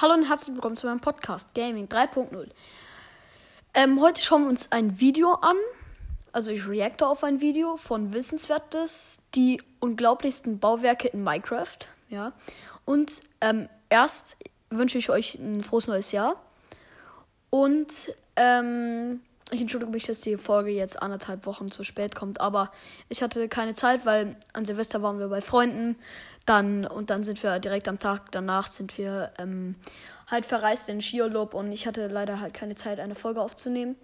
Hallo und herzlich willkommen zu meinem Podcast Gaming 3.0. Ähm, heute schauen wir uns ein Video an. Also ich reacte auf ein Video von Wissenswertes, die unglaublichsten Bauwerke in Minecraft. Ja. Und ähm, erst wünsche ich euch ein frohes neues Jahr. Und ähm, ich entschuldige mich, dass die Folge jetzt anderthalb Wochen zu spät kommt, aber ich hatte keine Zeit, weil an Silvester waren wir bei Freunden. Dann, und dann sind wir direkt am Tag danach sind wir ähm, halt verreist in Skiurlaub und ich hatte leider halt keine Zeit, eine Folge aufzunehmen.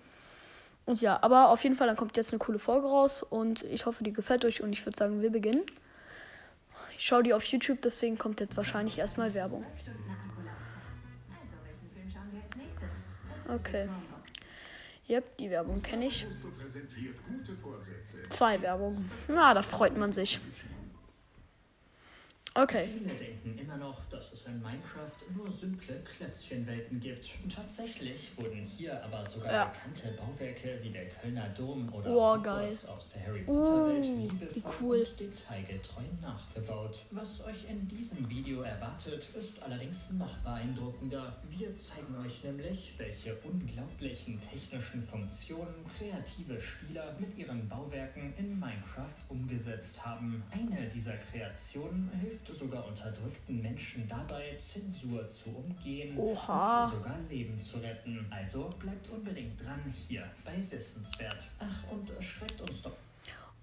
Und ja, aber auf jeden Fall, dann kommt jetzt eine coole Folge raus und ich hoffe, die gefällt euch und ich würde sagen, wir beginnen. Ich schaue die auf YouTube, deswegen kommt jetzt wahrscheinlich erstmal Werbung. Okay. Yep, die Werbung kenne ich. Zwei Werbungen. Na, da freut man sich. Okay. Viele denken immer noch, dass es in Minecraft nur simple Klötzchenwelten gibt. Tatsächlich wurden hier aber sogar Ja. bekannte Bauwerke wie der Kölner Dom oder Oh, Hogwarts aus der Harry Potter Welt liebevoll wie cool. und detailgetreu nachgebaut. Was euch in diesem Video erwartet, ist allerdings noch beeindruckender. Wir zeigen euch nämlich, welche unglaublichen technischen Funktionen kreative Spieler mit ihren Bauwerken in Minecraft umgesetzt haben. Eine dieser Kreationen hilft sogar unterdrückten Menschen dabei, Zensur zu umgehen Oha. und sogar Leben zu retten. Also bleibt unbedingt dran hier bei Wissenswert. Ach, und schreibt uns doch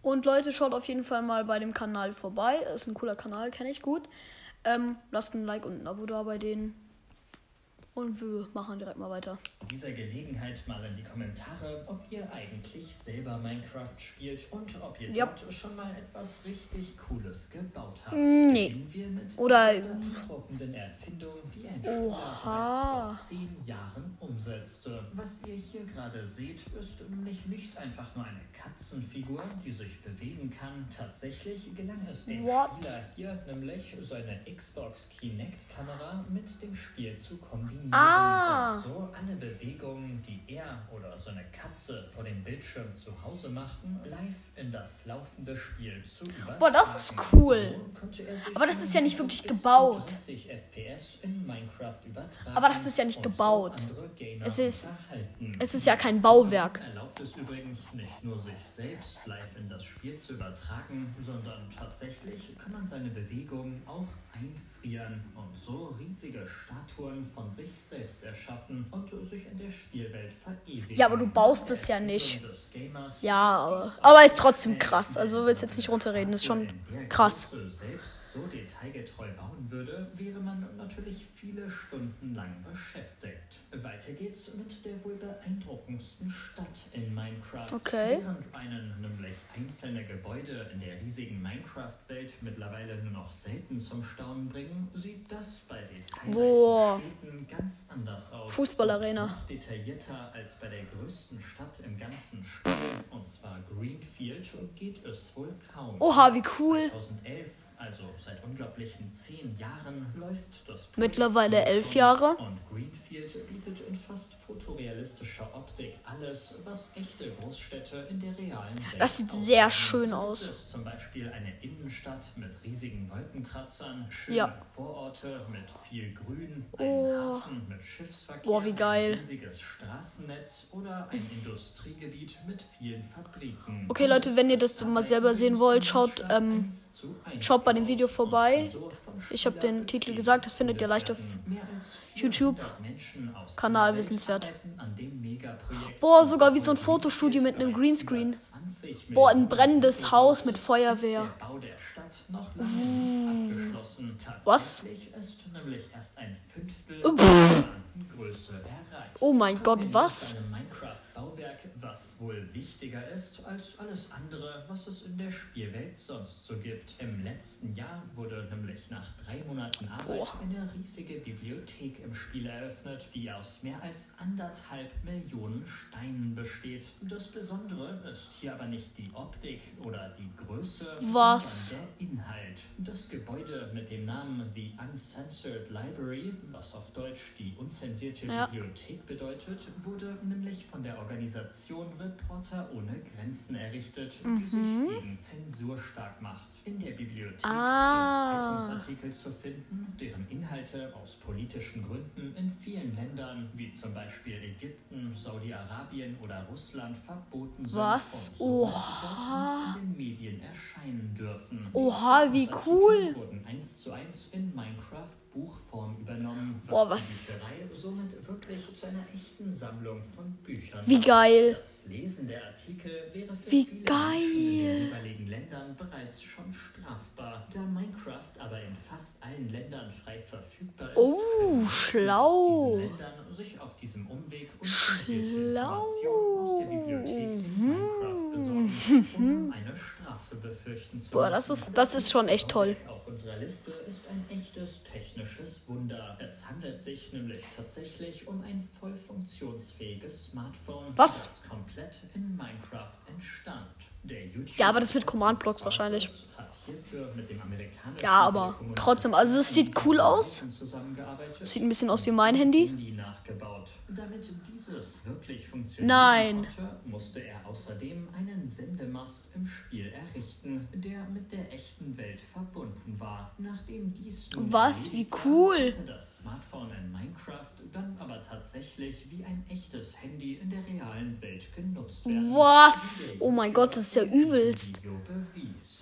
Und Leute, schaut auf jeden Fall mal bei dem Kanal vorbei. Ist ein cooler Kanal, kenne ich gut. Ähm, lasst ein Like und ein Abo da bei denen. Und wir machen direkt mal weiter. dieser Gelegenheit mal in die Kommentare, ob ihr eigentlich selber Minecraft spielt und ob ihr Ja. dort schon mal etwas richtig Cooles gebaut habt. Mm, nee. Oder- Erfindung, die ein Spieler Oha. bereits vor zehn Jahren umsetzte. Was ihr hier gerade seht, ist nämlich nicht einfach nur eine Katzenfigur, die sich bewegen kann. Tatsächlich gelang es dem What? Spieler hier nämlich, seine Xbox Kinect-Kamera mit dem Spiel zu kombinieren. Ah. Und so alle Bewegungen, die er oder seine Katze vor dem Bildschirm zu Hause machten, live in das laufende Spiel zu übertragen. Boah, das ist cool. So er Aber das ist ja nicht wirklich gebaut. 30 FPS in Minecraft übertragen Aber das ist ja nicht so gebaut. Gamer Es ist-. Es ist ja kein Bauwerk. Erlaubt es übrigens nicht nur sich selbst live in das Spiel zu übertragen, sondern tatsächlich kann man seine Bewegungen auch einfrieren und so riesige Statuen von sich selbst erschaffen und sich in der Spielwelt verewigen. Ja, aber du baust es ja nicht. Ja, aber, aber ist trotzdem krass. Also willst jetzt nicht runterreden, ist schon krass. So detailgetreu bauen würde, wäre man natürlich viele Stunden lang beschäftigt. Weiter geht's mit der wohl beeindruckendsten Stadt in Minecraft. Okay. Während einen nämlich einzelne Gebäude in der riesigen Minecraft-Welt mittlerweile nur noch selten zum Staunen bringen, sieht das bei detailreichen. Städten ganz anders aus. Fußballarena. Noch detaillierter als bei der größten Stadt im ganzen Spiel, und zwar Greenfield, geht es wohl kaum. Oha, wie cool. 2011, also seit unglaublichen zehn Jahren, läuft das Projekt Mittlerweile elf. Jahre. Alles, was echte Großstädte in der realen Welt Das sieht sehr schön So aus. es zum Beispiel eine Innenstadt mit riesigen Wolkenkratzern, schöne Ja. Vororte mit viel Grün, einen Oh. Hafen mit Schiffsverkehr, Boah, wie geil. ein riesiges Straßennetz oder ein Industriegebiet mit vielen Fabriken. Okay, Leute, wenn ihr das mal selber sehen wollt, schaut, ähm, schaut bei dem Video vorbei. Ich habe den Titel gesagt, das findet ihr leicht auf YouTube. Kanal Wissenswert. Boah, sogar wie so ein Fotostudio mit einem Greenscreen. Boah, ein brennendes Haus mit Feuerwehr. Was? Tatsächlich ist nämlich erst ein Fünftel Pff. der Größe erreicht. Oh mein Gott, was? Was wohl wichtiger ist als alles andere, was es in der Spielwelt sonst so gibt. Im letzten Jahr wurde nämlich nach drei Monaten Arbeit Boah. eine riesige Bibliothek im Spiel eröffnet, die aus mehr als anderthalb Millionen Steinen besteht. Das Besondere ist hier aber nicht die Optik oder die Größe, Was? sondern der Inhalt. Das Gebäude mit dem Namen The Uncensored Library, was auf Deutsch die unzensierte Ja. Bibliothek bedeutet, wurde nämlich von der Organisation Reporter ohne Grenzen errichtet, die sich gegen Zensur stark macht. In der Bibliothek Ah. sind Zeitungsartikel zu finden, deren Inhalte aus politischen Gründen in vielen Ländern, wie zum Beispiel Ägypten, Saudi-Arabien oder Russland, verboten sind Was? Oha. dort nicht in den Medien erscheinen dürfen. Oha, wie Zeitungsartikel cool. wurden eins zu eins in Minecraft Buchform übernommen, Boah, was was- die Bücherei somit wirklich zu einer echten Sammlung von Büchern Wie geil. Das Lesen der Artikel wäre für Wie viele geil. Menschen in den jeweiligen Ländern bereits schon strafbar. Da Minecraft aber in fast allen Ländern frei verfügbar ist, Oh, schlau. Ländern sich auf diesem Umweg unzensierte Informationen aus der Bibliothek in. Minecraft besorgen, um eine Strafe befürchten zu Boah, das ist- das ist schon echt toll. Auf unserer Liste ist ein echtes technisches Wunder. Es handelt sich nämlich tatsächlich um ein voll funktionsfähiges Smartphone, Was? das komplett in Minecraft entstand. Ja, aber das mit wahrscheinlich. mit dem amerikanischen Ja, aber trotzdem, also es sieht cool aus. Sieht ein bisschen aus wie mein Handy. Nein. konnte, musste er außerdem einen Sendemast im Spiel errichten, der mit der echten Welt verbunden war. Nachdem dies nun Was? Wie cool. das Smartphone in Minecraft dann aber tatsächlich wie ein echtes Handy in der realen Welt genutzt werden. Was? Oh mein Gott, das ist ja übelst.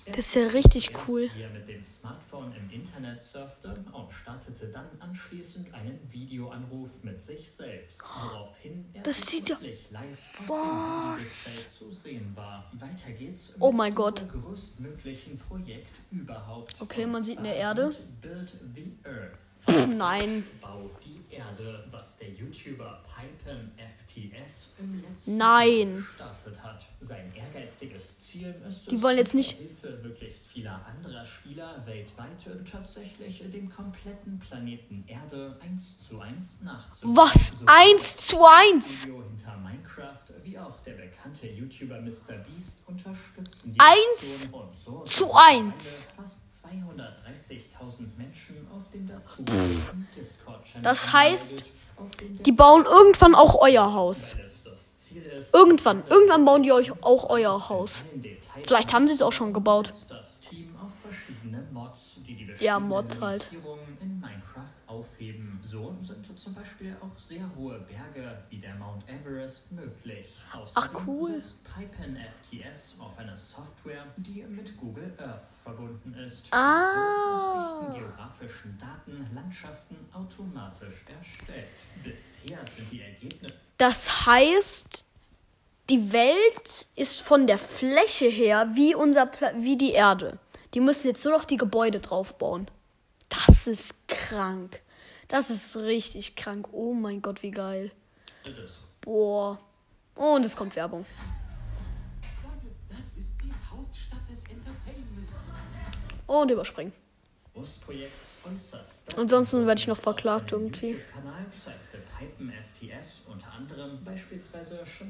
Das ist ja richtig cool. Wie er mit dem Smartphone im Internet surfte und startete dann anschließend einen Videoanruf mit sich selbst, woraufhin er Das sieht ja- live Was? zu sehen war. Weiter geht's Oh mein Gott. größtmöglichen Projekt überhaupt. Okay, man sieht eine Erde. Build the Earth. Nein. Bau die Erde, was der YouTuber Pipen FTS im letzten Nein. Gestartet hat. Sein ehrgeiziges Ziel ist Die es, wollen jetzt nicht- Hilfe möglichst vieler anderer Spieler weltweit tatsächlich den kompletten Planeten Erde eins zu eins nachzubauen. Was? So Eins zu eins? Video hinter Minecraft, wie auch der bekannte YouTuber MrBeast unterstützen die Eins Aktion und so zu sind eins. mittlerweile Fast 230.000 Menschen auf dem Discord-Channel Das heißt, Die bauen irgendwann auch euer Haus. Irgendwann. Irgendwann bauen die euch auch euer Haus. Vielleicht haben sie es auch schon gebaut. Ja, Mods halt. So sind zum Beispiel auch sehr hohe Berge wie der Mount Everest möglich. Außerdem cool. setzt Pipen FTS auf eine Software, die mit Google Earth verbunden ist. Ah. So aus echten geografischen Daten Landschaften automatisch erstellt. Bisher sind die Ergebnisse Das heißt, die Welt ist von der Fläche her wie unser Pla wie die Erde. Die müssen jetzt nur noch die Gebäude draufbauen. Das ist krank. Das ist richtig krank. Oh mein Gott, wie geil. Boah. Und es kommt Werbung. Leute, das ist die Hauptstadt des Entertainments. Und überspringen. Äußerst. Ansonsten werde ich noch verklagt irgendwie.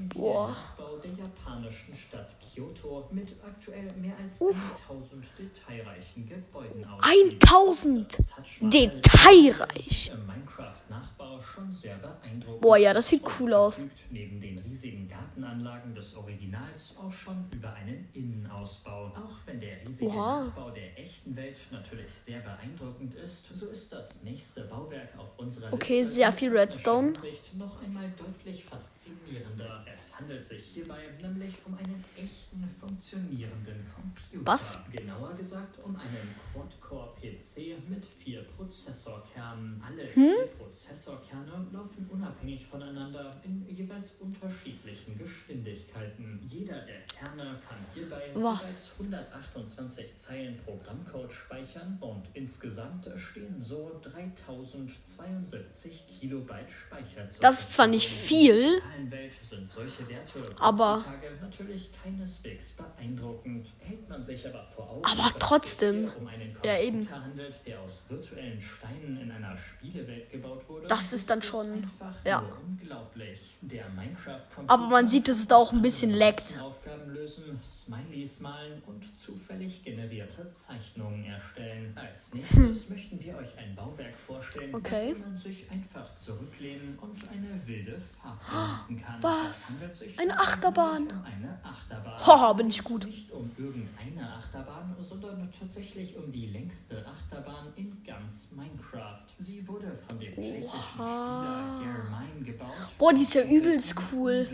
Boah. den Nachbau der japanischen Stadt Kyoto mit aktuell mehr als 1000 detailreichen Gebäuden aus. 1000 Detailreich. Im Minecraft-Nachbau schon sehr beeindruckend. Boah, ja, das sieht cool aus. Neben den riesigen Gartenanlagen des Originals auch schon über einen Innenausbau. Auch wenn der riesige. Nachbau der echten Welt natürlich sehr beeindruckend ist, so ist das nächste Bauwerk auf unserer Okay, Liste sehr viel Redstone. Noch einmal deutlich faszinierender. Es handelt sich hierbei nämlich um einen echten funktionierenden Computer. Was? Genauer gesagt um einen Quad-Core-PC mit vier Prozessorkernen. Alle Hm? vier Prozessorkerne laufen unabhängig voneinander in jeweils unterschiedlichen Geschwindigkeiten. Jeder der Kerne kann hierbei Was? jeweils 128 Zeilen Programmcode speichern und insgesamt stehen so 3072 Kilobyte Speicher zur Das ist zwar nicht viel, Aber- heutzutage natürlich keineswegs beeindruckend. Hält man sich aber vor Augen, Aber dass es trotzdem. um Ja, eben. handelt, der aus virtuellen Steinen in einer Spielewelt gebaut wurde. Das ist dann schon- ja. nur unglaublich. Der Minecraft Aber man sieht, dass es da auch ein bisschen laggt. Aufgaben lösen Smileys malen und zufällig generierte Zeichnungen erstellen. Als nächstes möchten wir euch ein Bauwerk vorstellen, Okay. man sich einfach zurücklehnen und eine wilde Fahrt genießen kann. Was? Eine Achterbahn. Um eine Achterbahn. Haha, bin ich gut. Nicht um irgendeine Achterbahn, sondern tatsächlich um die längste Achterbahn in ganz Minecraft. Sie wurde von dem tschechischen Spieler Germain gebaut. Boah, die ist ja übelst cool.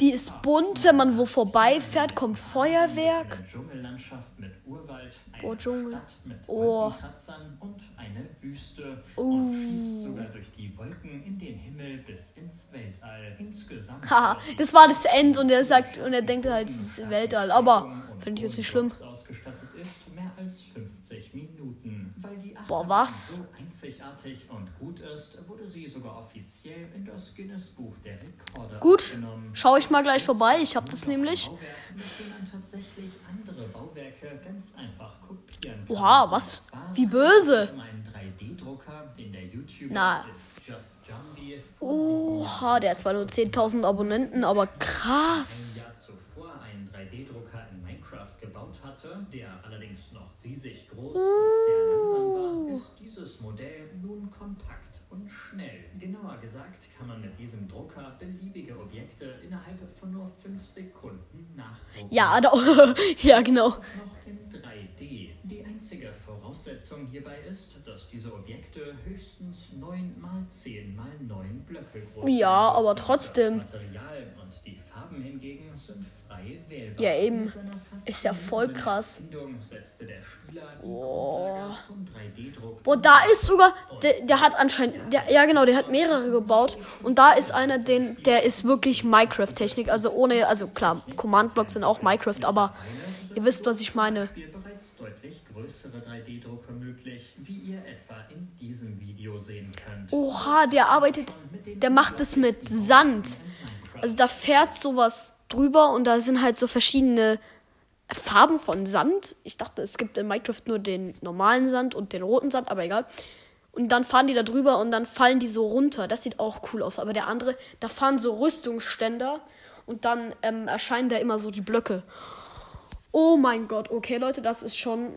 Die ist bunt, wenn man wo vorbeifährt, kommt Feuerwerk. Dschungellandschaft mit Urwald, Oh, Dschungel. Stadt mit Oh. Wolkenkratzern und eine Wüste Oh. und schießt sogar durch die Wolken in den Himmel bis ins Weltall. Insgesamt Haha, das war das End und er sagt und er denkt halt, es ist Weltall, aber finde ich jetzt nicht schlimm. ausgestattet ist, mehr als 50 Minuten. Weil die Boah, was? so einzigartig und gut ist, wurde sie sogar offiziell in das Guinness Buch der Rekorde Gut, aufgenommen. schau ich mal gleich vorbei, ich hab das nämlich. Bauwerk, mit dem man tatsächlich andere Bauwerke ganz einfach kopieren kann. Oha, was? Wie böse. handelt es sich einen 3D-Drucker, den der YouTuber Na. Oha, der hat zwar nur 10.000 Abonnenten, aber krass. Gebaut hatte, der allerdings noch riesig groß und sehr langsam war, ist dieses Modell nun kompakt und schnell. Genauer gesagt kann man mit diesem Drucker beliebige Objekte innerhalb von nur 5 Sekunden nachdrucken. Ja, da, ja, genau. noch in 3D. Die einzige Voraussetzung hierbei ist, dass diese Objekte höchstens 9 mal 10 mal 9 Blöcke groß Ja, sind. aber trotzdem. Das Material und die Farben hingegen sind frei wählbar. Ja, eben. Ist ja voll krass. Oh. 3D-Druck. Boah, da ist sogar, der, der hat anscheinend, der, ja genau, der hat mehrere gebaut. Und da ist einer, den, der ist wirklich Minecraft-Technik. Also ohne, also klar, Command-Blocks sind auch Minecraft, aber ihr wisst, was ich meine. Spiel bereits deutlich größere 3D-Drucker möglich, wie ihr etwa in diesem Video sehen könnt. Oha, der arbeitet, der macht es mit Sand. Also da fährt sowas drüber und da sind halt so verschiedene Farben von Sand. Ich dachte, es gibt in Minecraft nur den normalen Sand und den roten Sand, aber egal. Und dann fahren die da drüber und dann fallen die so runter. Das sieht auch cool aus. Aber der andere, da fahren so Rüstungsständer und dann ähm, erscheinen da immer so die Blöcke. Oh mein Gott, okay, Leute, das ist schon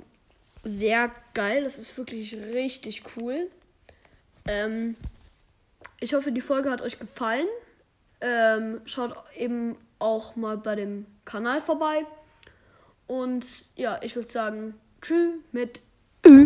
sehr geil. Das ist wirklich richtig cool. Ähm, ich hoffe, die Folge hat euch gefallen. Ähm, schaut eben auch mal bei dem Kanal vorbei. Und ja, ich würde sagen, tschüss mit Ü.